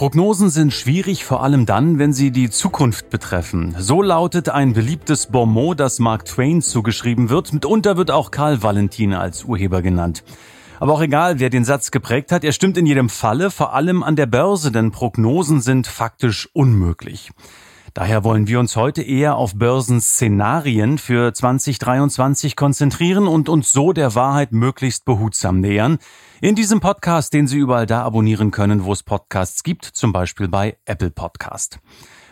Prognosen sind schwierig, vor allem dann, wenn sie die Zukunft betreffen. So lautet ein beliebtes Bonmot, das Mark Twain zugeschrieben wird. Mitunter wird auch Karl Valentin als Urheber genannt. Aber auch egal, wer den Satz geprägt hat, er stimmt in jedem Falle, vor allem an der Börse, denn Prognosen sind faktisch unmöglich. Daher wollen wir uns heute eher auf Börsenszenarien für 2023 konzentrieren und uns so der Wahrheit möglichst behutsam nähern. In diesem Podcast, den Sie überall da abonnieren können, wo es Podcasts gibt, zum Beispiel bei Apple Podcast.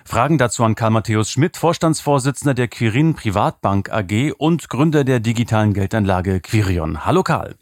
Fragen dazu an Karl Matthäus Schmidt, Vorstandsvorsitzender der Quirin Privatbank AG und Gründer der digitalen Geldanlage Quirion. Hallo Karl.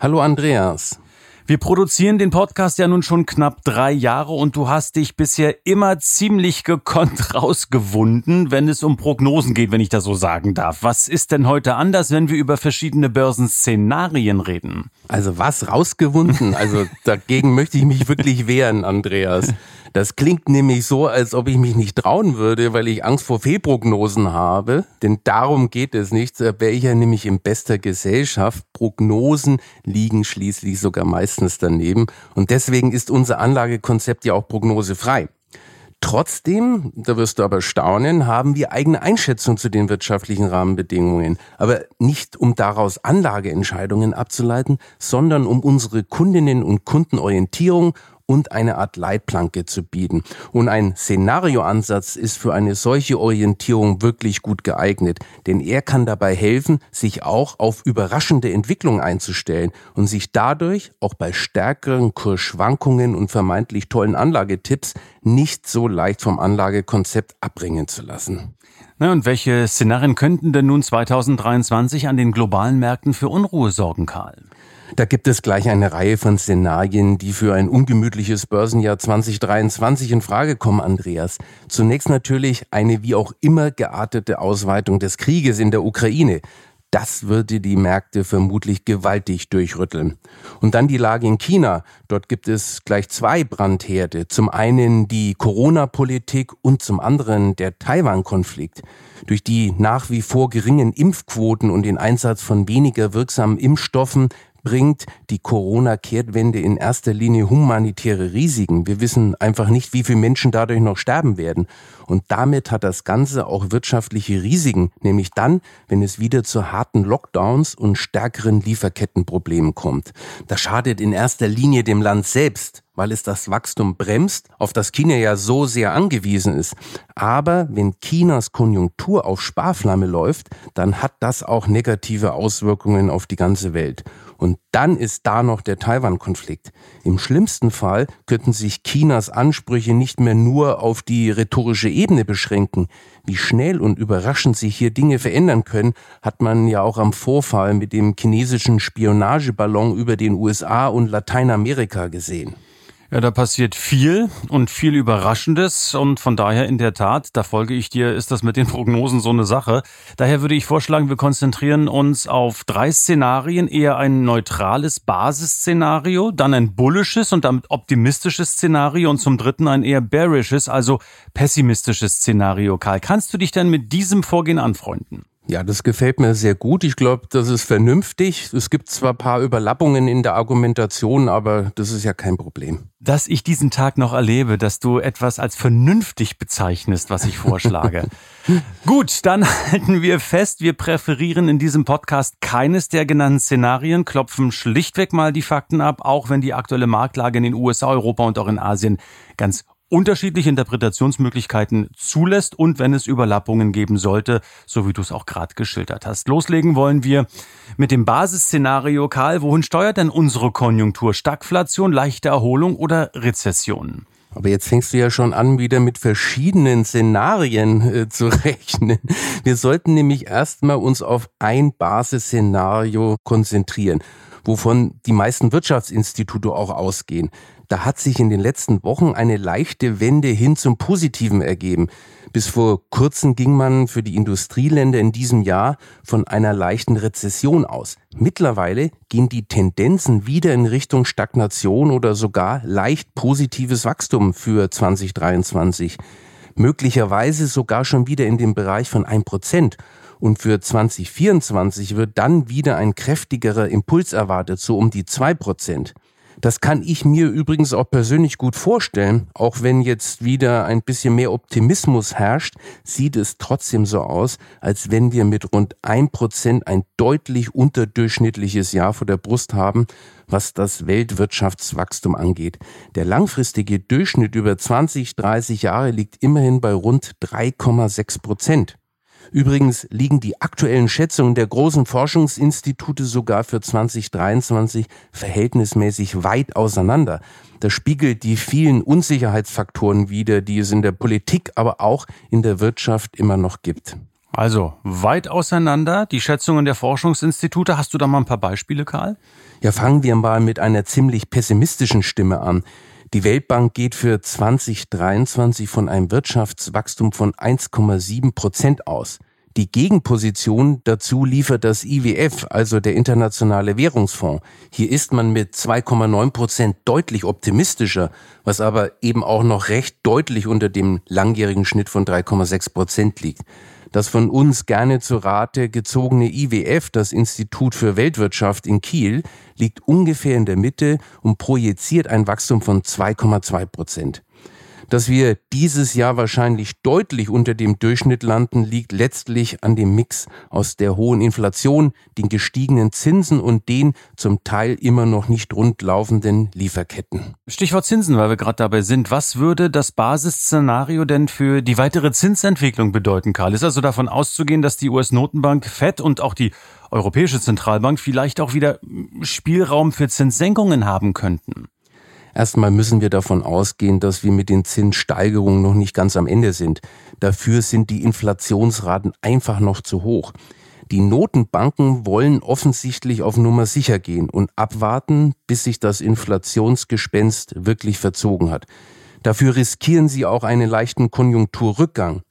Hallo Andreas. Wir produzieren den Podcast ja nun schon knapp drei Jahre und du hast dich bisher immer ziemlich gekonnt rausgewunden, wenn es um Prognosen geht, wenn ich das so sagen darf. Was ist denn heute anders, wenn wir über verschiedene Börsenszenarien reden? Also was rausgewunden? Also dagegen möchte ich mich wirklich wehren, Andreas. Das klingt nämlich so, als ob ich mich nicht trauen würde, weil ich Angst vor Fehlprognosen habe. Denn darum geht es nicht. Da wäre ich ja nämlich in bester Gesellschaft. Prognosen liegen schließlich sogar meistens daneben. Und deswegen ist unser Anlagekonzept ja auch prognosefrei. Trotzdem, da wirst du aber staunen, haben wir eigene Einschätzung zu den wirtschaftlichen Rahmenbedingungen. Aber nicht um daraus Anlageentscheidungen abzuleiten, sondern um unsere Kundinnen und Kundenorientierung und eine Art Leitplanke zu bieten. Und ein Szenarioansatz ist für eine solche Orientierung wirklich gut geeignet, denn er kann dabei helfen, sich auch auf überraschende Entwicklungen einzustellen und sich dadurch auch bei stärkeren Kursschwankungen und vermeintlich tollen Anlagetipps nicht so leicht vom Anlagekonzept abbringen zu lassen. Na, und welche Szenarien könnten denn nun 2023 an den globalen Märkten für Unruhe sorgen, Karl? Da gibt es gleich eine Reihe von Szenarien, die für ein ungemütliches Börsenjahr 2023 in Frage kommen, Andreas. Zunächst natürlich eine wie auch immer geartete Ausweitung des Krieges in der Ukraine. Das würde die Märkte vermutlich gewaltig durchrütteln. Und dann die Lage in China. Dort gibt es gleich zwei Brandherde. Zum einen die Corona-Politik und zum anderen der Taiwan-Konflikt. Durch die nach wie vor geringen Impfquoten und den Einsatz von weniger wirksamen Impfstoffen bringt die Corona-Kehrtwende in erster Linie humanitäre Risiken. Wir wissen einfach nicht, wie viele Menschen dadurch noch sterben werden. Und damit hat das Ganze auch wirtschaftliche Risiken, nämlich dann, wenn es wieder zu harten Lockdowns und stärkeren Lieferkettenproblemen kommt. Das schadet in erster Linie dem Land selbst, weil es das Wachstum bremst, auf das China ja so sehr angewiesen ist. Aber wenn Chinas Konjunktur auf Sparflamme läuft, dann hat das auch negative Auswirkungen auf die ganze Welt. Und dann ist da noch der Taiwan-Konflikt. Im schlimmsten Fall könnten sich Chinas Ansprüche nicht mehr nur auf die rhetorische Ebene beschränken. Wie schnell und überraschend sich hier Dinge verändern können, hat man ja auch am Vorfall mit dem chinesischen Spionageballon über den USA und Lateinamerika gesehen. Ja, da passiert viel und viel Überraschendes und von daher in der Tat, da folge ich dir, ist das mit den Prognosen so eine Sache. Daher würde ich vorschlagen, wir konzentrieren uns auf drei Szenarien, eher ein neutrales Basisszenario, dann ein bullisches und damit optimistisches Szenario und zum dritten ein eher bearisches, also pessimistisches Szenario. Karl, kannst du dich denn mit diesem Vorgehen anfreunden? Ja, das gefällt mir sehr gut. Ich glaube, das ist vernünftig. Es gibt zwar ein paar Überlappungen in der Argumentation, aber das ist ja kein Problem. Dass ich diesen Tag noch erlebe, dass du etwas als vernünftig bezeichnest, was ich vorschlage. gut, dann halten wir fest, wir präferieren in diesem Podcast keines der genannten Szenarien, klopfen schlichtweg mal die Fakten ab, auch wenn die aktuelle Marktlage in den USA, Europa und auch in Asien ganz unterschiedliche Interpretationsmöglichkeiten zulässt und wenn es Überlappungen geben sollte, so wie du es auch gerade geschildert hast. Loslegen wollen wir mit dem Basisszenario, Karl. Wohin steuert denn unsere Konjunktur? Stagflation, leichte Erholung oder Rezession? Aber jetzt fängst du ja schon an, wieder mit verschiedenen Szenarien äh, zu rechnen. Wir sollten nämlich erstmal uns auf ein Basisszenario konzentrieren. Wovon die meisten Wirtschaftsinstitute auch ausgehen. Da hat sich in den letzten Wochen eine leichte Wende hin zum Positiven ergeben. Bis vor kurzem ging man für die Industrieländer in diesem Jahr von einer leichten Rezession aus. Mittlerweile gehen die Tendenzen wieder in Richtung Stagnation oder sogar leicht positives Wachstum für 2023. Möglicherweise sogar schon wieder in dem Bereich von 1 Prozent. Und für 2024 wird dann wieder ein kräftigerer Impuls erwartet, so um die 2 Prozent. Das kann ich mir übrigens auch persönlich gut vorstellen. Auch wenn jetzt wieder ein bisschen mehr Optimismus herrscht, sieht es trotzdem so aus, als wenn wir mit rund ein Prozent ein deutlich unterdurchschnittliches Jahr vor der Brust haben, was das Weltwirtschaftswachstum angeht. Der langfristige Durchschnitt über 20, 30 Jahre liegt immerhin bei rund 3,6 Prozent. Übrigens liegen die aktuellen Schätzungen der großen Forschungsinstitute sogar für 2023 verhältnismäßig weit auseinander. Das spiegelt die vielen Unsicherheitsfaktoren wider, die es in der Politik, aber auch in der Wirtschaft immer noch gibt. Also weit auseinander die Schätzungen der Forschungsinstitute. Hast du da mal ein paar Beispiele, Karl? Ja, fangen wir mal mit einer ziemlich pessimistischen Stimme an. Die Weltbank geht für 2023 von einem Wirtschaftswachstum von 1,7 Prozent aus. Die Gegenposition dazu liefert das IWF, also der Internationale Währungsfonds. Hier ist man mit 2,9 Prozent deutlich optimistischer, was aber eben auch noch recht deutlich unter dem langjährigen Schnitt von 3,6 Prozent liegt. Das von uns gerne zu Rate gezogene IWF, das Institut für Weltwirtschaft in Kiel, liegt ungefähr in der Mitte und projiziert ein Wachstum von 2,2 Prozent. Dass wir dieses Jahr wahrscheinlich deutlich unter dem Durchschnitt landen, liegt letztlich an dem Mix aus der hohen Inflation, den gestiegenen Zinsen und den zum Teil immer noch nicht rundlaufenden Lieferketten. Stichwort Zinsen, weil wir gerade dabei sind. Was würde das Basisszenario denn für die weitere Zinsentwicklung bedeuten, Karl? Ist also davon auszugehen, dass die US-Notenbank FED und auch die Europäische Zentralbank vielleicht auch wieder Spielraum für Zinssenkungen haben könnten? Erstmal müssen wir davon ausgehen, dass wir mit den Zinssteigerungen noch nicht ganz am Ende sind. Dafür sind die Inflationsraten einfach noch zu hoch. Die Notenbanken wollen offensichtlich auf Nummer sicher gehen und abwarten, bis sich das Inflationsgespenst wirklich verzogen hat. Dafür riskieren sie auch einen leichten Konjunkturrückgang.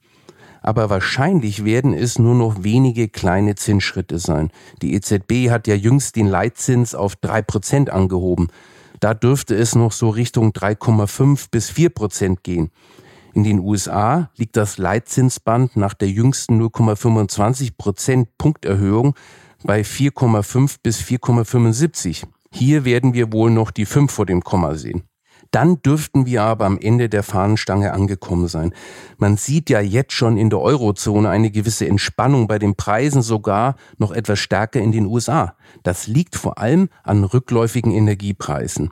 Aber wahrscheinlich werden es nur noch wenige kleine Zinsschritte sein. Die EZB hat ja jüngst den Leitzins auf drei Prozent angehoben. Da dürfte es noch so Richtung 3,5 bis 4 Prozent gehen. In den USA liegt das Leitzinsband nach der jüngsten 0,25 Prozent Punkterhöhung bei 4,5 bis 4,75. Hier werden wir wohl noch die 5 vor dem Komma sehen. Dann dürften wir aber am Ende der Fahnenstange angekommen sein. Man sieht ja jetzt schon in der Eurozone eine gewisse Entspannung bei den Preisen sogar noch etwas stärker in den USA. Das liegt vor allem an rückläufigen Energiepreisen.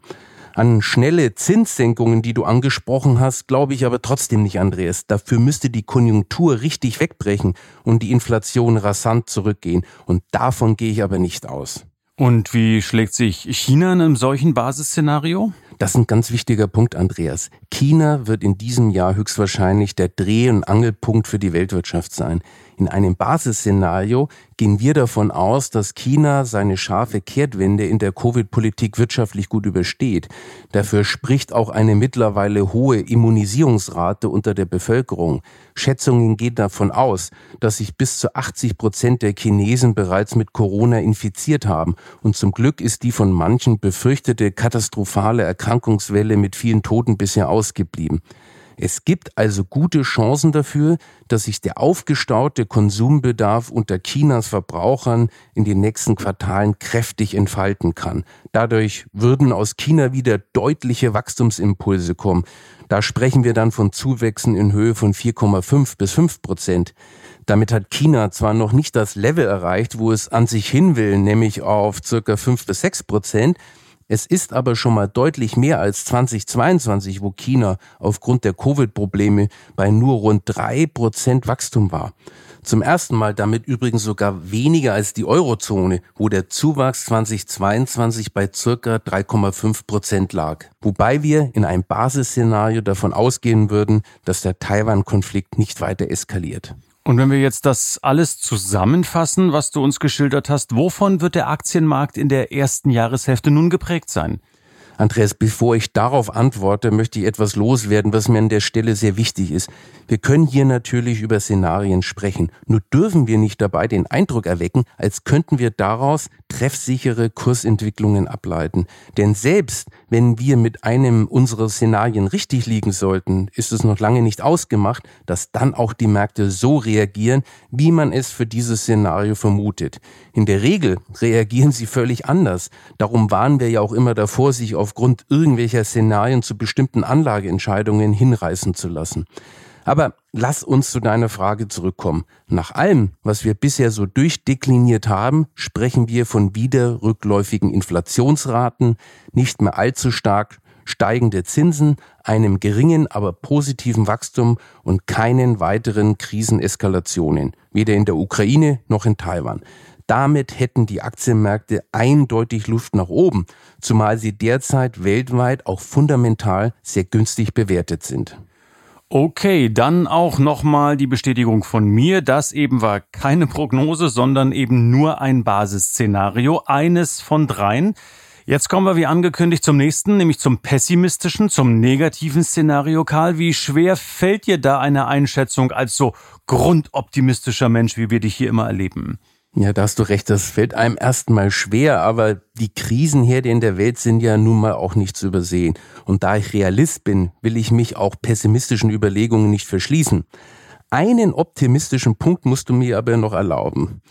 An schnelle Zinssenkungen, die du angesprochen hast, glaube ich aber trotzdem nicht, Andreas. Dafür müsste die Konjunktur richtig wegbrechen und die Inflation rasant zurückgehen. Und davon gehe ich aber nicht aus. Und wie schlägt sich China in einem solchen Basisszenario? Das ist ein ganz wichtiger Punkt, Andreas. China wird in diesem Jahr höchstwahrscheinlich der Dreh- und Angelpunkt für die Weltwirtschaft sein. In einem Basisszenario gehen wir davon aus, dass China seine scharfe Kehrtwende in der Covid-Politik wirtschaftlich gut übersteht. Dafür spricht auch eine mittlerweile hohe Immunisierungsrate unter der Bevölkerung. Schätzungen gehen davon aus, dass sich bis zu 80 Prozent der Chinesen bereits mit Corona infiziert haben. Und zum Glück ist die von manchen befürchtete katastrophale Erkrankungswelle mit vielen Toten bisher ausgeblieben. Es gibt also gute Chancen dafür, dass sich der aufgestaute Konsumbedarf unter Chinas Verbrauchern in den nächsten Quartalen kräftig entfalten kann. Dadurch würden aus China wieder deutliche Wachstumsimpulse kommen. Da sprechen wir dann von Zuwächsen in Höhe von 4,5 bis 5 Prozent. Damit hat China zwar noch nicht das Level erreicht, wo es an sich hin will, nämlich auf circa 5 bis 6 Prozent, es ist aber schon mal deutlich mehr als 2022, wo China aufgrund der Covid-Probleme bei nur rund drei Prozent Wachstum war. Zum ersten Mal damit übrigens sogar weniger als die Eurozone, wo der Zuwachs 2022 bei circa 3,5 Prozent lag. Wobei wir in einem Basisszenario davon ausgehen würden, dass der Taiwan-Konflikt nicht weiter eskaliert. Und wenn wir jetzt das alles zusammenfassen, was du uns geschildert hast, wovon wird der Aktienmarkt in der ersten Jahreshälfte nun geprägt sein? Andreas, bevor ich darauf antworte, möchte ich etwas loswerden, was mir an der Stelle sehr wichtig ist. Wir können hier natürlich über Szenarien sprechen. Nur dürfen wir nicht dabei den Eindruck erwecken, als könnten wir daraus treffsichere Kursentwicklungen ableiten. Denn selbst wenn wir mit einem unserer Szenarien richtig liegen sollten, ist es noch lange nicht ausgemacht, dass dann auch die Märkte so reagieren, wie man es für dieses Szenario vermutet. In der Regel reagieren sie völlig anders. Darum warnen wir ja auch immer davor, sich aufgrund irgendwelcher Szenarien zu bestimmten Anlageentscheidungen hinreißen zu lassen. Aber lass uns zu deiner Frage zurückkommen. Nach allem, was wir bisher so durchdekliniert haben, sprechen wir von wieder rückläufigen Inflationsraten, nicht mehr allzu stark steigende Zinsen, einem geringen, aber positiven Wachstum und keinen weiteren Kriseneskalationen, weder in der Ukraine noch in Taiwan. Damit hätten die Aktienmärkte eindeutig Luft nach oben, zumal sie derzeit weltweit auch fundamental sehr günstig bewertet sind. Okay, dann auch nochmal die Bestätigung von mir. Das eben war keine Prognose, sondern eben nur ein Basisszenario, eines von dreien. Jetzt kommen wir wie angekündigt zum nächsten, nämlich zum pessimistischen, zum negativen Szenario. Karl, wie schwer fällt dir da eine Einschätzung als so grundoptimistischer Mensch, wie wir dich hier immer erleben? Ja, da hast du recht, das fällt einem erstmal schwer, aber die Krisenherde in der Welt sind ja nun mal auch nicht zu übersehen. Und da ich Realist bin, will ich mich auch pessimistischen Überlegungen nicht verschließen. Einen optimistischen Punkt musst du mir aber noch erlauben.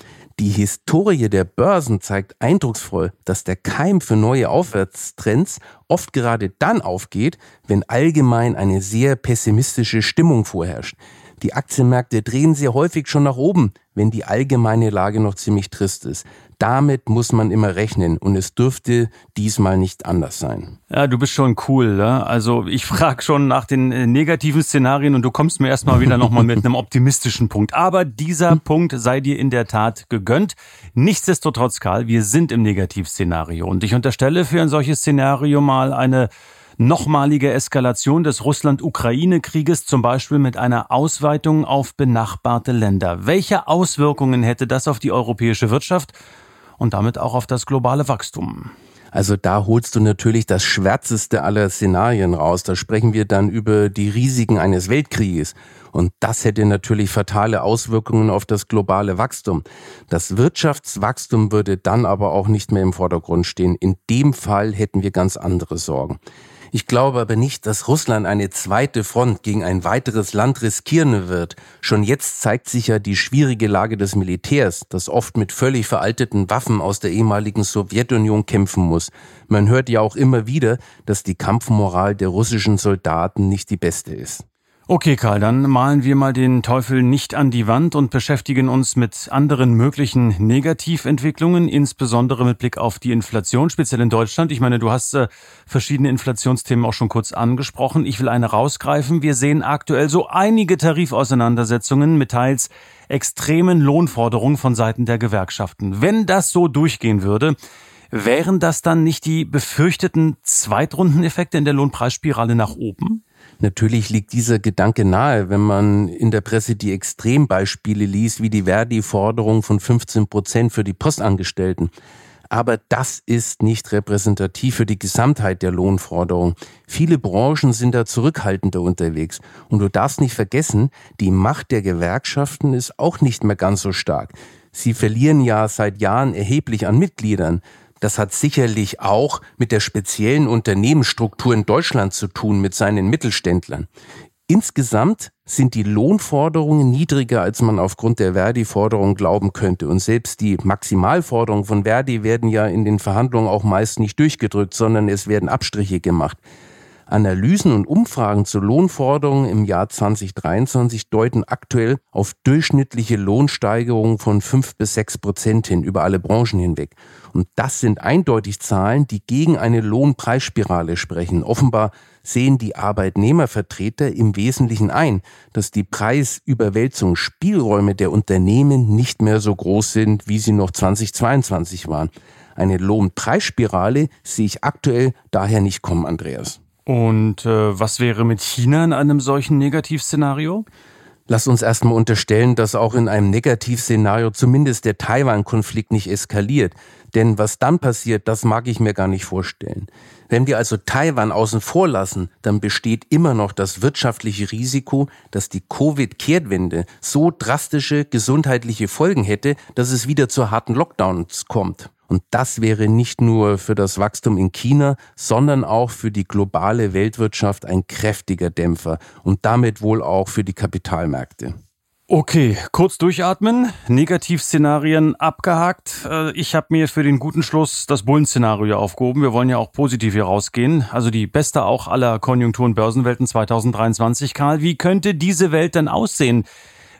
Die Historie der Börsen zeigt eindrucksvoll, dass der Keim für neue Aufwärtstrends oft gerade dann aufgeht, wenn allgemein eine sehr pessimistische Stimmung vorherrscht. Die Aktienmärkte drehen sehr häufig schon nach oben, wenn die allgemeine Lage noch ziemlich trist ist. Damit muss man immer rechnen und es dürfte diesmal nicht anders sein. Ja, du bist schon cool. Ne? Also ich frage schon nach den äh, negativen Szenarien und du kommst mir erstmal wieder nochmal mit einem optimistischen Punkt. Aber dieser Punkt sei dir in der Tat gegönnt. Nichtsdestotrotz, Karl, wir sind im Negativszenario und ich unterstelle für ein solches Szenario mal eine nochmalige Eskalation des Russland-Ukraine-Krieges, zum Beispiel mit einer Ausweitung auf benachbarte Länder. Welche Auswirkungen hätte das auf die europäische Wirtschaft und damit auch auf das globale Wachstum? Also da holst du natürlich das schwärzeste aller Szenarien raus. Da sprechen wir dann über die Risiken eines Weltkrieges. Und das hätte natürlich fatale Auswirkungen auf das globale Wachstum. Das Wirtschaftswachstum würde dann aber auch nicht mehr im Vordergrund stehen. In dem Fall hätten wir ganz andere Sorgen. Ich glaube aber nicht, dass Russland eine zweite Front gegen ein weiteres Land riskieren wird. Schon jetzt zeigt sich ja die schwierige Lage des Militärs, das oft mit völlig veralteten Waffen aus der ehemaligen Sowjetunion kämpfen muss. Man hört ja auch immer wieder, dass die Kampfmoral der russischen Soldaten nicht die beste ist. Okay, Karl, dann malen wir mal den Teufel nicht an die Wand und beschäftigen uns mit anderen möglichen Negativentwicklungen, insbesondere mit Blick auf die Inflation, speziell in Deutschland. Ich meine, du hast äh, verschiedene Inflationsthemen auch schon kurz angesprochen. Ich will eine rausgreifen. Wir sehen aktuell so einige Tarifauseinandersetzungen mit teils extremen Lohnforderungen von Seiten der Gewerkschaften. Wenn das so durchgehen würde, wären das dann nicht die befürchteten Zweitrundeneffekte in der Lohnpreisspirale nach oben? Natürlich liegt dieser Gedanke nahe, wenn man in der Presse die Extrembeispiele liest, wie die Verdi-Forderung von 15 Prozent für die Postangestellten. Aber das ist nicht repräsentativ für die Gesamtheit der Lohnforderung. Viele Branchen sind da zurückhaltender unterwegs. Und du darfst nicht vergessen, die Macht der Gewerkschaften ist auch nicht mehr ganz so stark. Sie verlieren ja seit Jahren erheblich an Mitgliedern. Das hat sicherlich auch mit der speziellen Unternehmensstruktur in Deutschland zu tun, mit seinen Mittelständlern. Insgesamt sind die Lohnforderungen niedriger, als man aufgrund der Verdi-Forderung glauben könnte. Und selbst die Maximalforderungen von Verdi werden ja in den Verhandlungen auch meist nicht durchgedrückt, sondern es werden Abstriche gemacht. Analysen und Umfragen zu Lohnforderungen im Jahr 2023 deuten aktuell auf durchschnittliche Lohnsteigerungen von fünf bis sechs Prozent hin über alle Branchen hinweg. Und das sind eindeutig Zahlen, die gegen eine Lohnpreisspirale sprechen. Offenbar sehen die Arbeitnehmervertreter im Wesentlichen ein, dass die Preisüberwälzungsspielräume der Unternehmen nicht mehr so groß sind, wie sie noch 2022 waren. Eine Lohnpreisspirale sehe ich aktuell daher nicht kommen, Andreas. Und äh, was wäre mit China in einem solchen Negativszenario? Lass uns erstmal unterstellen, dass auch in einem Negativszenario zumindest der Taiwan-Konflikt nicht eskaliert. Denn was dann passiert, das mag ich mir gar nicht vorstellen. Wenn wir also Taiwan außen vor lassen, dann besteht immer noch das wirtschaftliche Risiko, dass die Covid-Kehrtwende so drastische gesundheitliche Folgen hätte, dass es wieder zu harten Lockdowns kommt. Und das wäre nicht nur für das Wachstum in China, sondern auch für die globale Weltwirtschaft ein kräftiger Dämpfer und damit wohl auch für die Kapitalmärkte. Okay, kurz durchatmen. Negativszenarien abgehakt. Äh, ich habe mir für den guten Schluss das Bullenszenario aufgehoben. Wir wollen ja auch positiv hier rausgehen. Also die beste auch aller Konjunktur- und Börsenwelten 2023. Karl, wie könnte diese Welt dann aussehen?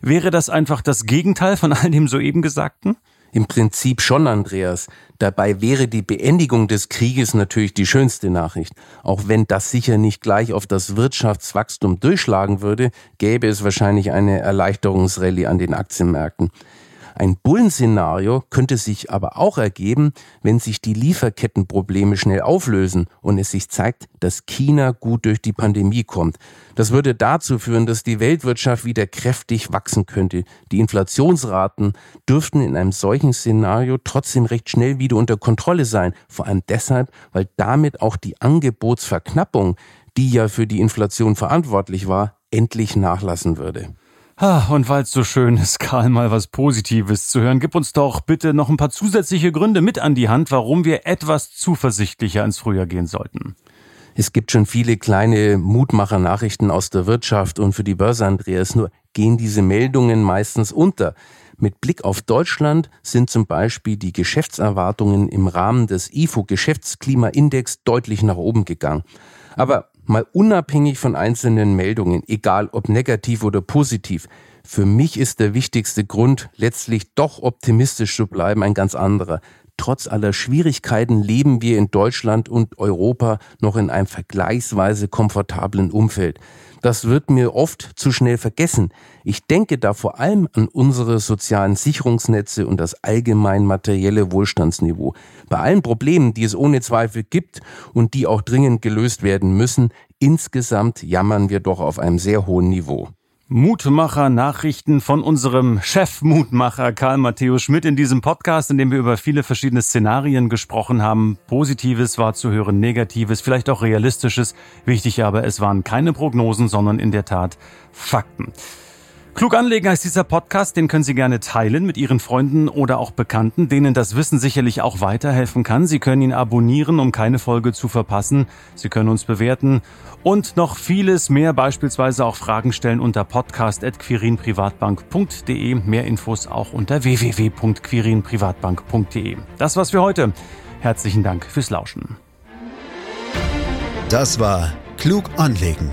Wäre das einfach das Gegenteil von all dem soeben Gesagten? Im Prinzip schon, Andreas. Dabei wäre die Beendigung des Krieges natürlich die schönste Nachricht. Auch wenn das sicher nicht gleich auf das Wirtschaftswachstum durchschlagen würde, gäbe es wahrscheinlich eine Erleichterungsrallye an den Aktienmärkten. Ein Bullenszenario könnte sich aber auch ergeben, wenn sich die Lieferkettenprobleme schnell auflösen und es sich zeigt, dass China gut durch die Pandemie kommt. Das würde dazu führen, dass die Weltwirtschaft wieder kräftig wachsen könnte. Die Inflationsraten dürften in einem solchen Szenario trotzdem recht schnell wieder unter Kontrolle sein. Vor allem deshalb, weil damit auch die Angebotsverknappung, die ja für die Inflation verantwortlich war, endlich nachlassen würde. Ah, und weil es so schön ist, Karl, mal was Positives zu hören, gib uns doch bitte noch ein paar zusätzliche Gründe mit an die Hand, warum wir etwas zuversichtlicher ins Frühjahr gehen sollten. Es gibt schon viele kleine Mutmacher-Nachrichten aus der Wirtschaft und für die Börse, Andreas, nur gehen diese Meldungen meistens unter. Mit Blick auf Deutschland sind zum Beispiel die Geschäftserwartungen im Rahmen des IFO-Geschäftsklimaindex deutlich nach oben gegangen. Aber mal unabhängig von einzelnen Meldungen, egal ob negativ oder positiv, für mich ist der wichtigste Grund, letztlich doch optimistisch zu bleiben, ein ganz anderer. Trotz aller Schwierigkeiten leben wir in Deutschland und Europa noch in einem vergleichsweise komfortablen Umfeld. Das wird mir oft zu schnell vergessen. Ich denke da vor allem an unsere sozialen Sicherungsnetze und das allgemein materielle Wohlstandsniveau. Bei allen Problemen, die es ohne Zweifel gibt und die auch dringend gelöst werden müssen, insgesamt jammern wir doch auf einem sehr hohen Niveau. Mutmacher Nachrichten von unserem Chef-Mutmacher Karl Matthäus Schmidt in diesem Podcast, in dem wir über viele verschiedene Szenarien gesprochen haben. Positives war zu hören, Negatives, vielleicht auch Realistisches. Wichtig aber, es waren keine Prognosen, sondern in der Tat Fakten. Klug anlegen heißt dieser Podcast, den können Sie gerne teilen mit Ihren Freunden oder auch Bekannten, denen das Wissen sicherlich auch weiterhelfen kann. Sie können ihn abonnieren, um keine Folge zu verpassen. Sie können uns bewerten und noch vieles mehr, beispielsweise auch Fragen stellen unter podcast.quirinprivatbank.de. Mehr Infos auch unter www.quirinprivatbank.de. Das war's für heute. Herzlichen Dank fürs Lauschen. Das war Klug anlegen